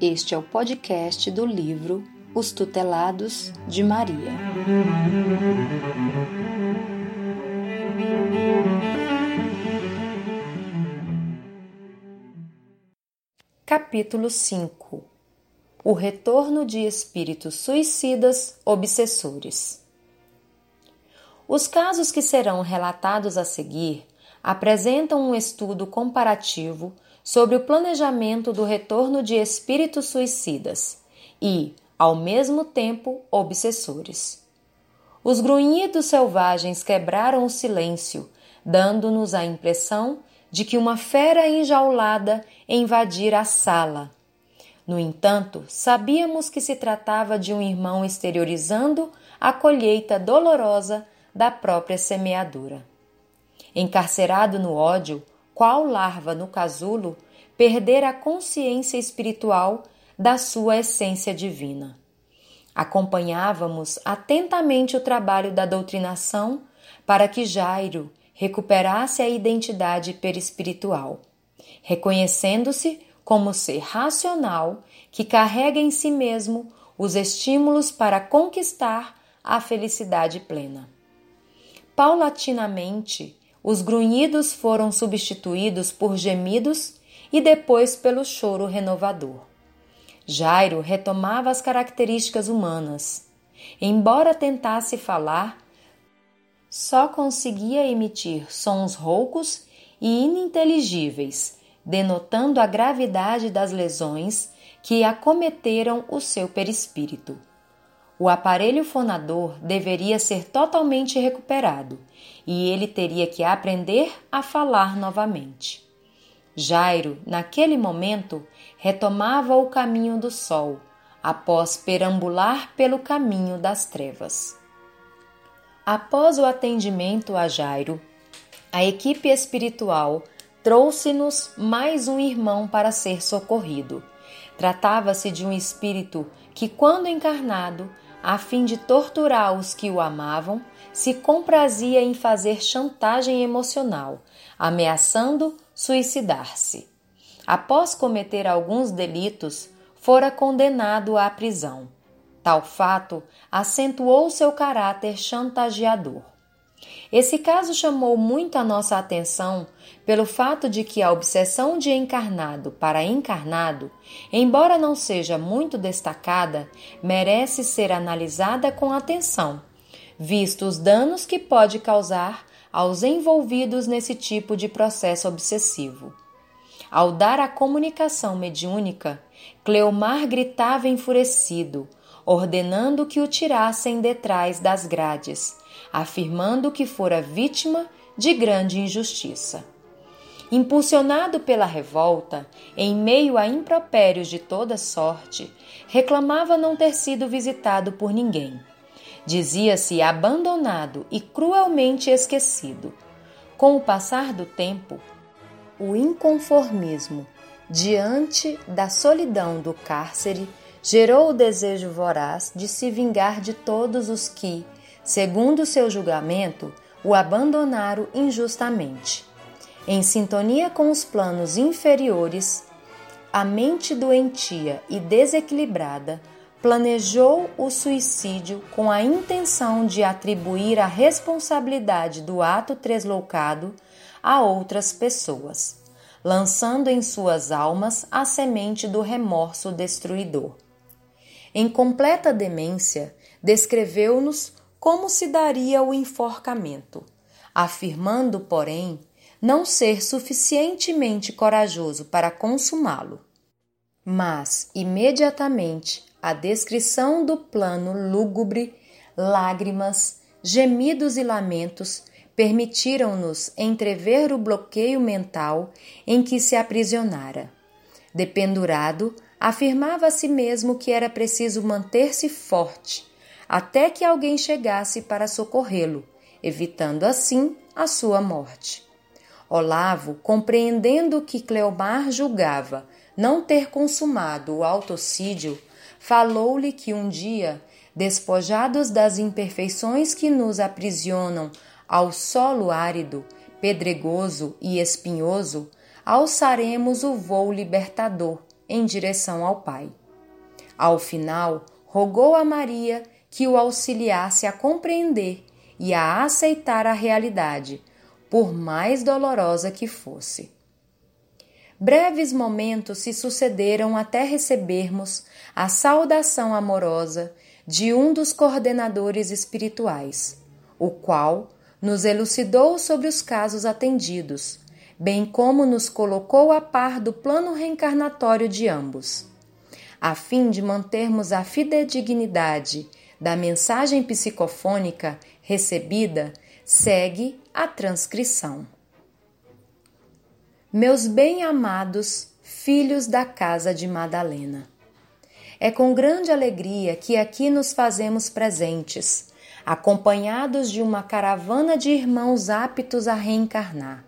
Este é o podcast do livro Os Tutelados de Maria. Capítulo 5 O retorno de espíritos suicidas obsessores. Os casos que serão relatados a seguir apresentam um estudo comparativo sobre o planejamento do retorno de espíritos suicidas e, ao mesmo tempo, obsessores. Os grunhidos selvagens quebraram o silêncio, dando-nos a impressão de que uma fera enjaulada invadira a sala. No entanto, sabíamos que se tratava de um irmão exteriorizando a colheita dolorosa da própria semeadura. Encarcerado no ódio, qual larva no casulo, perder a consciência espiritual da sua essência divina. Acompanhávamos atentamente o trabalho da doutrinação para que Jairo recuperasse a identidade perispiritual, reconhecendo-se como ser racional que carrega em si mesmo os estímulos para conquistar a felicidade plena. Paulatinamente, os grunhidos foram substituídos por gemidos e depois pelo choro renovador. Jairo retomava as características humanas. Embora tentasse falar, só conseguia emitir sons roucos e ininteligíveis, denotando a gravidade das lesões que acometeram o seu perispírito. O aparelho fonador deveria ser totalmente recuperado e ele teria que aprender a falar novamente. Jairo, naquele momento, retomava o caminho do sol, após perambular pelo caminho das trevas. Após o atendimento a Jairo, a equipe espiritual trouxe-nos mais um irmão para ser socorrido. Tratava-se de um espírito que, quando encarnado, a fim de torturar os que o amavam, se comprazia em fazer chantagem emocional, ameaçando suicidar-se. Após cometer alguns delitos, fora condenado à prisão. Tal fato acentuou seu caráter chantageador. Esse caso chamou muito a nossa atenção pelo fato de que a obsessão de encarnado para encarnado, embora não seja muito destacada, merece ser analisada com atenção, visto os danos que pode causar aos envolvidos nesse tipo de processo obsessivo. Ao dar a comunicação mediúnica, Cleomar gritava enfurecido, ordenando que o tirassem detrás das grades, afirmando que fora vítima de grande injustiça. Impulsionado pela revolta, em meio a impropérios de toda sorte, reclamava não ter sido visitado por ninguém. Dizia-se abandonado e cruelmente esquecido. Com o passar do tempo, o inconformismo diante da solidão do cárcere gerou o desejo voraz de se vingar de todos os que, segundo seu julgamento, o abandonaram injustamente. Em sintonia com os planos inferiores, a mente doentia e desequilibrada planejou o suicídio com a intenção de atribuir a responsabilidade do ato tresloucado a outras pessoas, lançando em suas almas a semente do remorso destruidor. Em completa demência, descreveu-nos como se daria o enforcamento, afirmando, porém, não ser suficientemente corajoso para consumá-lo. Mas, imediatamente, a descrição do plano lúgubre, lágrimas, gemidos e lamentos permitiram-nos entrever o bloqueio mental em que se aprisionara. Dependurado, afirmava a si mesmo que era preciso manter-se forte até que alguém chegasse para socorrê-lo, evitando assim a sua morte. Olavo, compreendendo que Cleomar julgava não ter consumado o autocídio, falou-lhe que um dia, despojados das imperfeições que nos aprisionam ao solo árido, pedregoso e espinhoso, alçaremos o voo libertador, em direção ao Pai. Ao final, rogou a Maria que o auxiliasse a compreender e a aceitar a realidade, por mais dolorosa que fosse. Breves momentos se sucederam até recebermos a saudação amorosa de um dos coordenadores espirituais, o qual nos elucidou sobre os casos atendidos, bem como nos colocou a par do plano reencarnatório de ambos. A fim de mantermos a fidedignidade da mensagem psicofônica recebida, segue a transcrição. Meus bem-amados filhos da casa de Madalena. É com grande alegria que aqui nos fazemos presentes, acompanhados de uma caravana de irmãos aptos a reencarnar.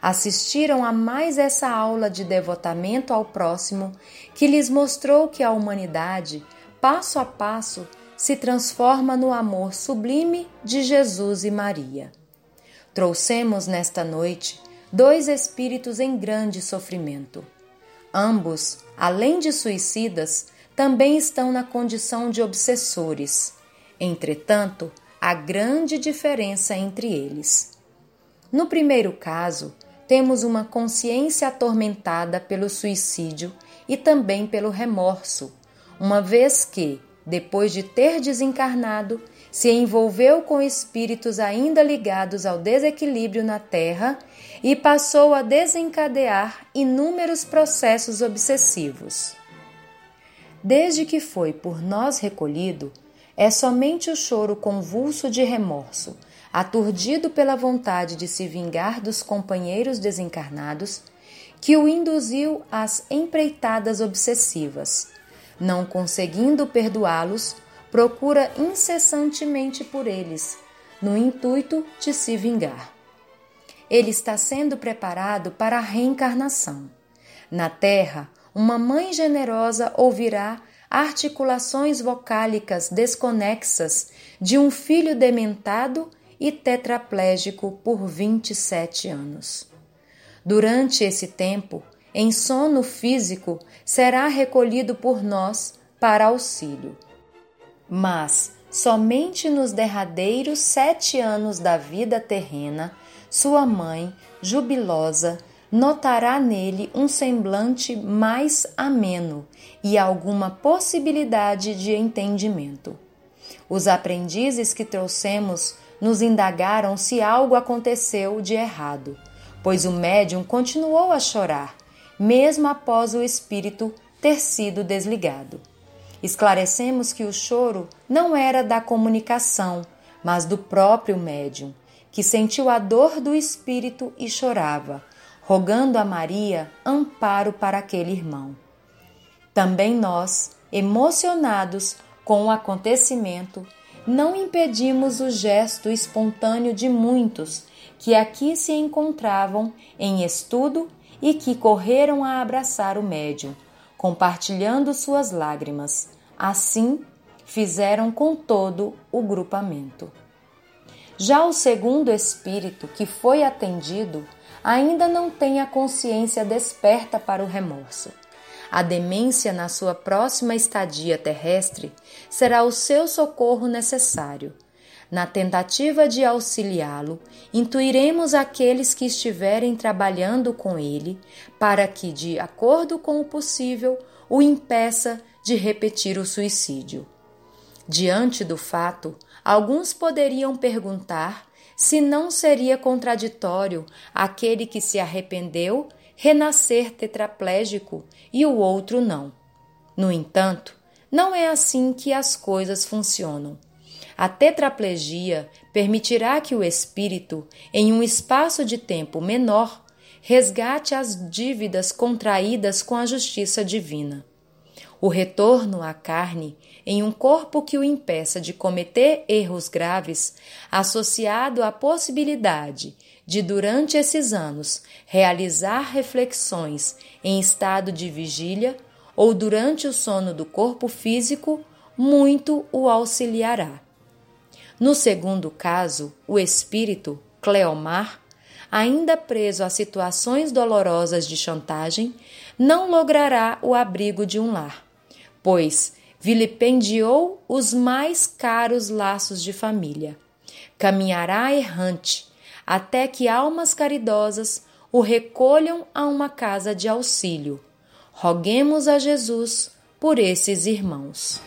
Assistiram a mais essa aula de devotamento ao próximo que lhes mostrou que a humanidade, passo a passo, se transforma no amor sublime de Jesus e Maria. Trouxemos nesta noite dois espíritos em grande sofrimento. Ambos, além de suicidas, também estão na condição de obsessores. Entretanto, há grande diferença entre eles. No primeiro caso, temos uma consciência atormentada pelo suicídio e também pelo remorso, uma vez que, depois de ter desencarnado, se envolveu com espíritos ainda ligados ao desequilíbrio na Terra e passou a desencadear inúmeros processos obsessivos. Desde que foi por nós recolhido, é somente o choro convulso de remorso, aturdido pela vontade de se vingar dos companheiros desencarnados, que o induziu às empreitadas obsessivas não conseguindo perdoá-los, procura incessantemente por eles, no intuito de se vingar. Ele está sendo preparado para a reencarnação. Na Terra, uma mãe generosa ouvirá articulações vocálicas desconexas de um filho dementado e tetraplégico por 27 anos. Durante esse tempo, em sono físico, será recolhido por nós para auxílio. Mas somente nos derradeiros sete anos da vida terrena, sua mãe, jubilosa, notará nele um semblante mais ameno e alguma possibilidade de entendimento. Os aprendizes que trouxemos nos indagaram se algo aconteceu de errado, pois o médium continuou a chorar mesmo após o espírito ter sido desligado. Esclarecemos que o choro não era da comunicação, mas do próprio médium, que sentiu a dor do espírito e chorava, rogando a Maria amparo para aquele irmão. Também nós, emocionados com o acontecimento, não impedimos o gesto espontâneo de muitos que aqui se encontravam em estudo e que correram a abraçar o médium, compartilhando suas lágrimas. Assim fizeram com todo o grupamento. Já o segundo espírito que foi atendido ainda não tem a consciência desperta para o remorso. A demência na sua próxima estadia terrestre será o seu socorro necessário na tentativa de auxiliá-lo, intuiremos aqueles que estiverem trabalhando com ele, para que, de acordo com o possível, o impeça de repetir o suicídio. Diante do fato, alguns poderiam perguntar se não seria contraditório aquele que se arrependeu renascer tetraplégico e o outro não. No entanto, não é assim que as coisas funcionam. A tetraplegia permitirá que o espírito, em um espaço de tempo menor, resgate as dívidas contraídas com a justiça divina. O retorno à carne, em um corpo que o impeça de cometer erros graves, associado à possibilidade de, durante esses anos, realizar reflexões em estado de vigília ou durante o sono do corpo físico, muito o auxiliará. No segundo caso, o espírito, Cleomar, ainda preso a situações dolorosas de chantagem, não logrará o abrigo de um lar, pois vilipendiou os mais caros laços de família. Caminhará errante, até que almas caridosas o recolham a uma casa de auxílio. Roguemos a Jesus por esses irmãos.